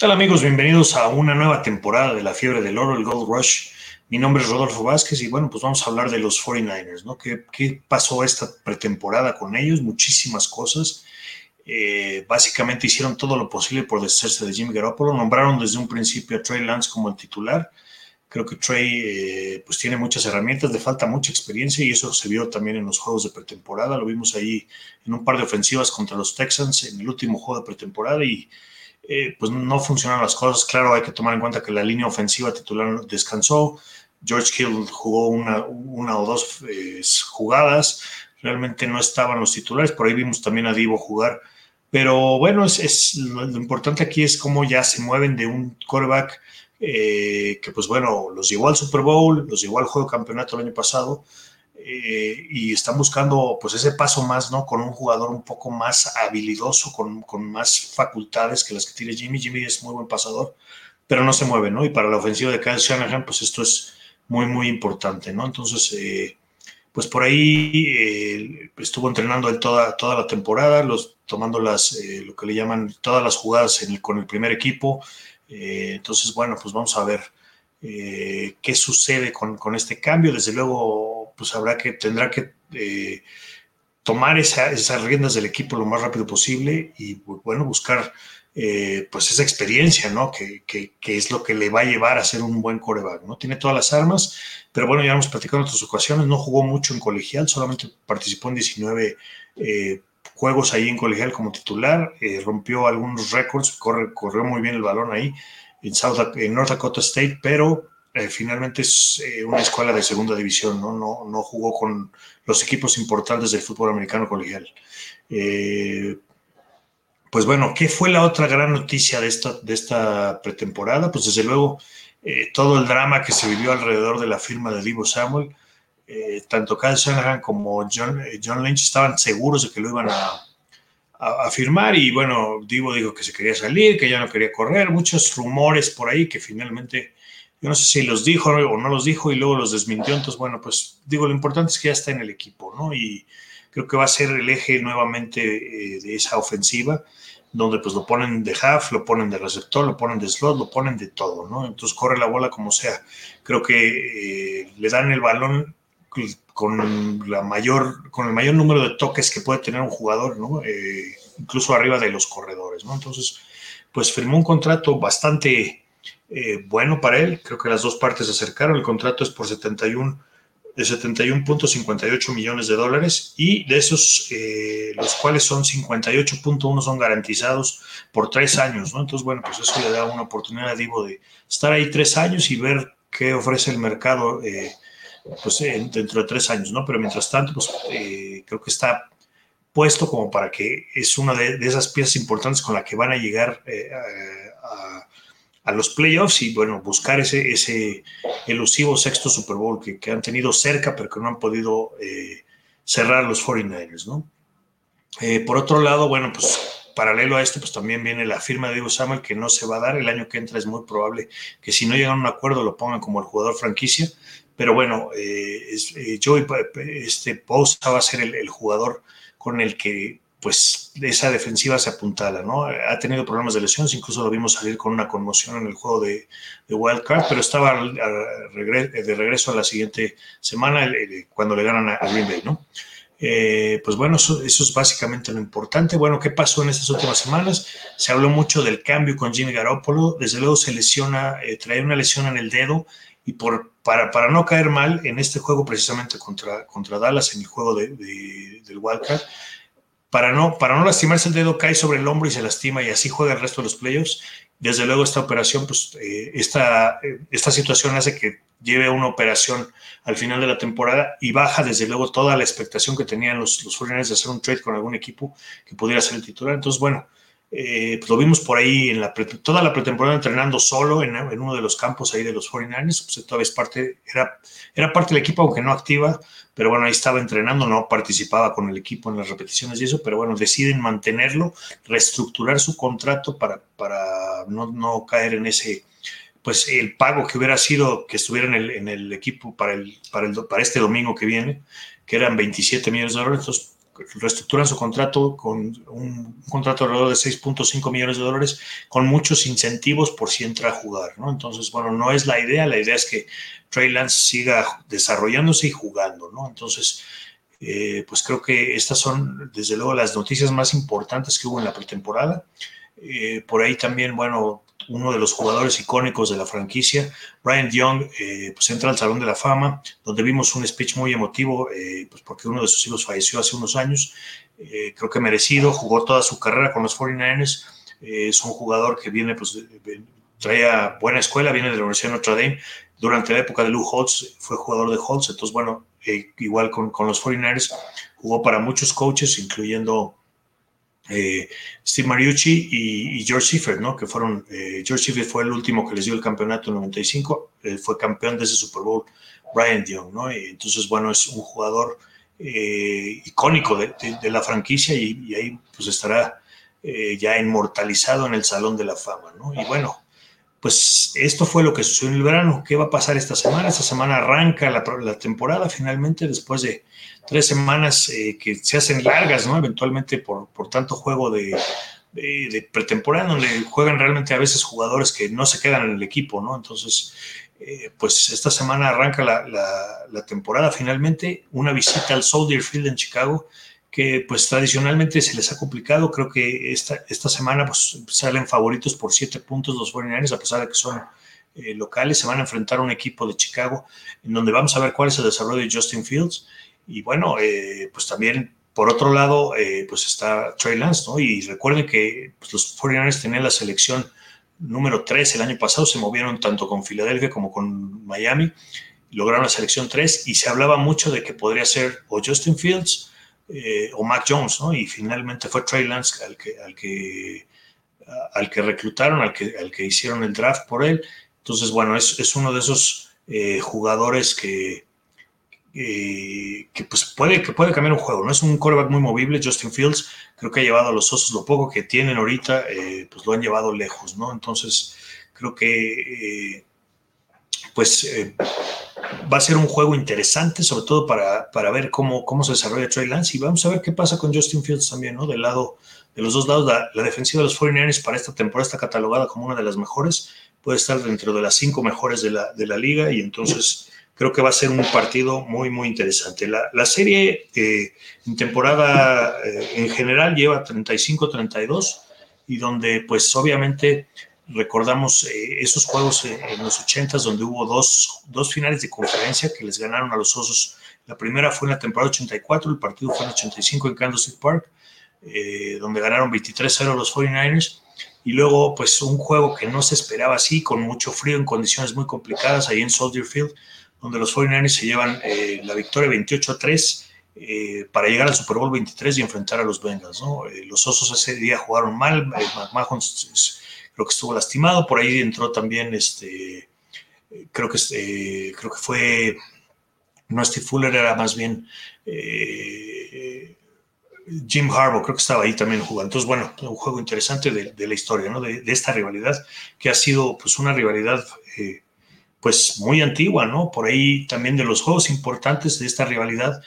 tal amigos? Bienvenidos a una nueva temporada de la fiebre del oro, el Gold Rush. Mi nombre es Rodolfo Vázquez y bueno, pues vamos a hablar de los 49ers, ¿no? ¿Qué, pasó esta pretemporada con ellos? Muchísimas cosas. Eh, básicamente hicieron todo lo posible por deshacerse de Jimmy Garoppolo. Nombraron desde un principio a Trey Lance como el titular. Creo que Trey eh, pues tiene muchas herramientas, le falta mucha experiencia y eso se vio también en los juegos de pretemporada. Lo vimos ahí en un par de ofensivas contra los Texans en el último juego de pretemporada y eh, pues no funcionaron las cosas. Claro, hay que tomar en cuenta que la línea ofensiva titular descansó. George Hill jugó una, o dos eh, jugadas. Realmente no estaban los titulares. Por ahí vimos también a Divo jugar. Pero bueno, es, lo, importante aquí es cómo ya se mueven de un quarterback eh, que, pues bueno, los llevó al Super Bowl, los llevó al juego campeonato el año pasado eh, y están buscando pues ese paso más, ¿no? Con un jugador un poco más habilidoso, con, con, más facultades que las que tiene Jimmy. Jimmy es muy buen pasador, pero no se mueve, ¿no? Y para la ofensiva de Kyle Shanahan, pues esto es muy, muy importante, ¿no? Entonces, eh, pues por ahí eh, estuvo entrenando él toda, toda la temporada, tomando las, lo que le llaman todas las jugadas con el primer equipo. Entonces, bueno, pues vamos a ver qué sucede con, con, este cambio. Desde luego, pues habrá que, tendrá que eh, tomar esa, esas riendas del equipo lo más rápido posible y, bueno, buscar eh, pues esa experiencia, ¿no? Que, que, es lo que le va a llevar a ser un buen coreback, ¿no? Tiene todas las armas, pero bueno, ya hemos platicado en otras ocasiones, no jugó mucho en colegial, solamente participó en 19 eh, juegos ahí en colegial como titular, rompió algunos récords, corre, corrió muy bien el balón ahí en, South, en North Dakota State, pero eh, finalmente es eh, una escuela de segunda división, ¿no? ¿no? No, jugó con los equipos importantes del fútbol americano colegial. Eh, pues bueno, ¿qué fue la otra gran noticia de esta, de esta pretemporada? Pues desde luego todo el drama que se vivió alrededor de la firma de Divo Samuel. Tanto Kyle Shanahan como John, John, Lynch estaban seguros de que lo iban a, a, firmar y bueno, Divo dijo que se quería salir, que ya no quería correr, muchos rumores por ahí que finalmente yo no sé si los dijo o no los dijo y luego los desmintió. Entonces, bueno, pues digo, lo importante es que ya está en el equipo, ¿no? Y creo que va a ser el eje nuevamente eh, de esa ofensiva, donde pues lo ponen de half, lo ponen de receptor, lo ponen de slot, lo ponen de todo, ¿no? Entonces corre la bola como sea. Creo que eh, le dan el balón con la mayor, con el mayor número de toques que puede tener un jugador, ¿no? Eh, incluso arriba de los corredores, ¿no? Entonces, pues firmó un contrato bastante eh, bueno para él. Creo que las dos partes se acercaron. El contrato es por 71 de 71.58 millones de dólares y de esos, eh, los cuales son 58.1 son garantizados por tres años, ¿no? Entonces, bueno, pues eso le da una oportunidad a Divo de estar ahí tres años y ver qué ofrece el mercado, eh, pues dentro de tres años, ¿no? Pero mientras tanto, pues creo que está puesto como para que es una de, esas piezas importantes con la que van a llegar a los playoffs y bueno, buscar ese, ese elusivo sexto Super Bowl que, que han tenido cerca, pero que no han podido eh, cerrar los 49ers, ¿no? Eh, por otro lado, bueno, pues paralelo a esto, pues también viene la firma de Diego Samuel que no se va a dar. El año que entra es muy probable que si no llegan a un acuerdo lo pongan como el jugador franquicia. Pero bueno, eh, es, Joey, este Bosa va a ser el jugador con el que pues esa defensiva se apuntala, ¿no? Ha tenido problemas de lesiones, incluso lo vimos salir con una conmoción en el juego de, de Wild Card, pero estaba de regreso a la siguiente semana cuando le ganan a Green Bay, ¿no? Eh, pues bueno, eso, es básicamente lo importante. Bueno, ¿qué pasó en estas últimas semanas? Se habló mucho del cambio con Jimmy Garoppolo, desde luego se lesiona, eh, trae una lesión en el dedo y por, para, para no caer mal en este juego precisamente contra, contra Dallas, en el juego de, de, del Wild Card, para no, para no lastimarse el dedo, cae sobre el hombro y se lastima y así juega el resto de los playoffs. Desde luego esta operación, pues eh, esta, esta situación hace que lleve una operación al final de la temporada y baja desde luego toda la expectación que tenían los, los 49 de hacer un trade con algún equipo que pudiera ser el titular. Entonces, bueno, eh, pues lo vimos por ahí en la toda la pretemporada entrenando solo en, uno de los campos ahí de los 49ers, pues todavía era, era parte del equipo aunque no activa, pero bueno, ahí estaba entrenando, no participaba con el equipo en las repeticiones y eso, pero bueno, deciden mantenerlo, reestructurar su contrato para, no, caer en ese, pues el pago que hubiera sido que estuviera en el, equipo para, para este domingo que viene, que eran 27 millones de dólares, entonces reestructuran su contrato con un, contrato alrededor de 6.5 millones de dólares con muchos incentivos por si entra a jugar, ¿no? Entonces, bueno, no es la idea, la idea es que Trey Lance siga desarrollándose y jugando, ¿no? Entonces, eh, pues creo que estas son, desde luego, las noticias más importantes que hubo en la pretemporada. Eh, por ahí también, bueno, uno de los jugadores icónicos de la franquicia, Brian Young, eh, pues entra al Salón de la Fama, donde vimos un speech muy emotivo, pues porque uno de sus hijos falleció hace unos años. creo que merecido, jugó toda su carrera con los 49ers. es un jugador que viene, pues, trae buena escuela, viene de la Universidad de Notre Dame. Durante la época de Lou Holtz fue jugador de Holtz, entonces, bueno, eh, igual con, con, los 49ers, jugó para muchos coaches, incluyendo eh, Steve Mariucci y, George Seifert, ¿no? Que fueron, eh, George Seifert fue el último que les dio el campeonato en 95, fue campeón de ese Super Bowl, Brian Young, ¿no? Y entonces, bueno, es un jugador icónico de, la franquicia y, y, ahí pues estará ya inmortalizado en el Salón de la Fama, ¿no? Y bueno, pues esto fue lo que sucedió en el verano. ¿Qué va a pasar esta semana? Esta semana arranca la, temporada finalmente después de tres semanas eh, que se hacen largas, ¿no? Eventualmente por, por tanto juego de, pretemporada, donde juegan realmente a veces jugadores que no se quedan en el equipo, ¿no? Entonces, eh, pues esta semana arranca la, la, temporada finalmente, una visita al Soldier Field en Chicago que pues tradicionalmente se les ha complicado. Creo que esta, esta semana pues salen favoritos por siete puntos los 49 a pesar de que son eh, locales. Se van a enfrentar a un equipo de Chicago en donde vamos a ver cuál es el desarrollo de Justin Fields. Y bueno, eh, pues también por otro lado, eh, pues está Trey Lance, ¿no? Y recuerden que pues, los 49 tenían la selección número 3 el año pasado, se movieron tanto con Filadelfia como con Miami, lograron la selección 3 y se hablaba mucho de que podría ser o Justin Fields eh, o Mac Jones, ¿no? Y finalmente fue Trey Lance al que, al que, al que reclutaron, al que, al que hicieron el draft por él. Entonces, bueno, es, es uno de esos eh, jugadores que, que pues puede, que puede cambiar un juego, ¿no? Es un quarterback muy movible, Justin Fields, creo que ha llevado a los osos lo poco que tienen ahorita, eh, pues lo han llevado lejos, ¿no? Entonces, creo que pues va a ser un juego interesante, sobre todo para, para ver cómo, cómo se desarrolla Trey Lance y vamos a ver qué pasa con Justin Fields también, ¿no? Del lado, de los dos lados, la, defensiva de los 49ers para esta temporada está catalogada como una de las mejores, puede estar dentro de las cinco mejores de la, de la liga y entonces creo que va a ser un partido muy, muy interesante. La, la serie eh, en temporada eh, en general lleva 35-32 y donde pues obviamente recordamos eh, esos juegos eh, en los 80 donde hubo dos, dos, finales de conferencia que les ganaron a los Osos. La primera fue en la temporada 84, el partido fue en el 85 en City Park, eh, donde ganaron 23-0 los 49ers. Y luego, pues un juego que no se esperaba así, con mucho frío, en condiciones muy complicadas, ahí en Soldier Field, donde los 49ers se llevan la victoria 28-3 para llegar al Super Bowl 23 y enfrentar a los Bengals. ¿no? los Osos ese día jugaron mal, McMahon creo que estuvo lastimado, por ahí entró también, este, creo que, este, creo que fue, no Steve Fuller, era más bien eh, Jim Harbaugh, creo que estaba ahí también jugando. Entonces, bueno, un juego interesante de, la historia, ¿no? De, esta rivalidad, que ha sido pues una rivalidad eh, pues muy antigua, ¿no? Por ahí también de los juegos importantes de esta rivalidad,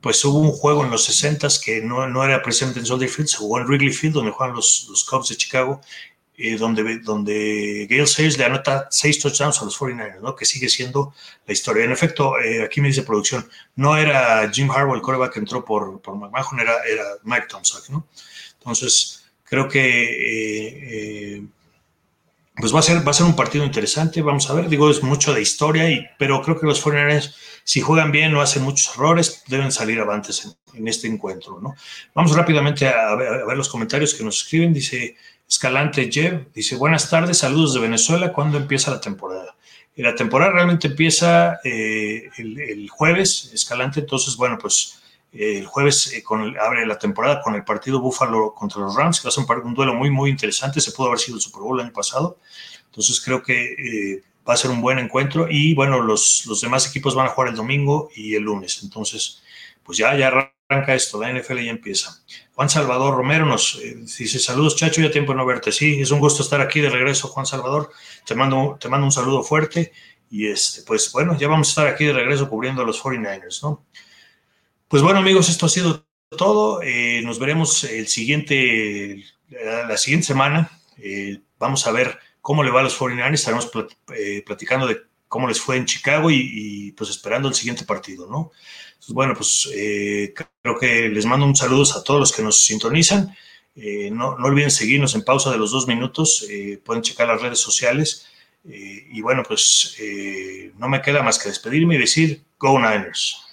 pues hubo un juego en los 60 que no, no, era precisamente en Soldier Field, se jugó en Wrigley Field, donde juegan los, los Cubs de Chicago, eh, donde, donde Gale Sayers le anota seis touchdowns a los 49ers, ¿no? que sigue siendo la historia. En efecto, eh, aquí me dice producción, no era Jim Harbaugh el coreback que entró por, por McMahon, era, era Mike Thompson. ¿no? Entonces, creo que eh, pues va a, ser, va a ser un partido interesante, vamos a ver, digo, es mucho de historia, y, pero creo que los 49ers, si juegan bien, no hacen muchos errores, deben salir avantes en, este encuentro. ¿no? Vamos rápidamente a ver los comentarios que nos escriben, dice... Escalante Jeff dice, buenas tardes, saludos de Venezuela, ¿cuándo empieza la temporada? Y la temporada realmente empieza eh, el, jueves, Escalante, entonces, bueno, pues eh, el jueves eh, con abre la temporada con el partido Búfalo contra los Rams, que va a ser un, duelo muy, muy interesante, se pudo haber sido el Super Bowl el año pasado, entonces creo que va a ser un buen encuentro y bueno, los, los demás equipos van a jugar el domingo y el lunes, entonces, pues ya, ya arranca esto, la NFL ya empieza. Juan Salvador Romero nos eh, dice, saludos Chacho, ya tiempo de no verte. Sí, es un gusto estar aquí de regreso, Juan Salvador. Te mando, te mando un saludo fuerte y este, pues bueno, ya vamos a estar aquí de regreso cubriendo a los 49ers, ¿no? Pues bueno amigos, esto ha sido todo. Eh, nos veremos el siguiente, la, siguiente semana. Eh, vamos a ver cómo le va a los 49ers. Estaremos eh, platicando de cómo les fue en Chicago y, pues esperando el siguiente partido, ¿no? bueno, pues creo que les mando un saludo a todos los que nos sintonizan. no, no, olviden seguirnos en pausa de los dos minutos. pueden checar las redes sociales. y bueno, pues no me queda más que despedirme y decir, Go Niners.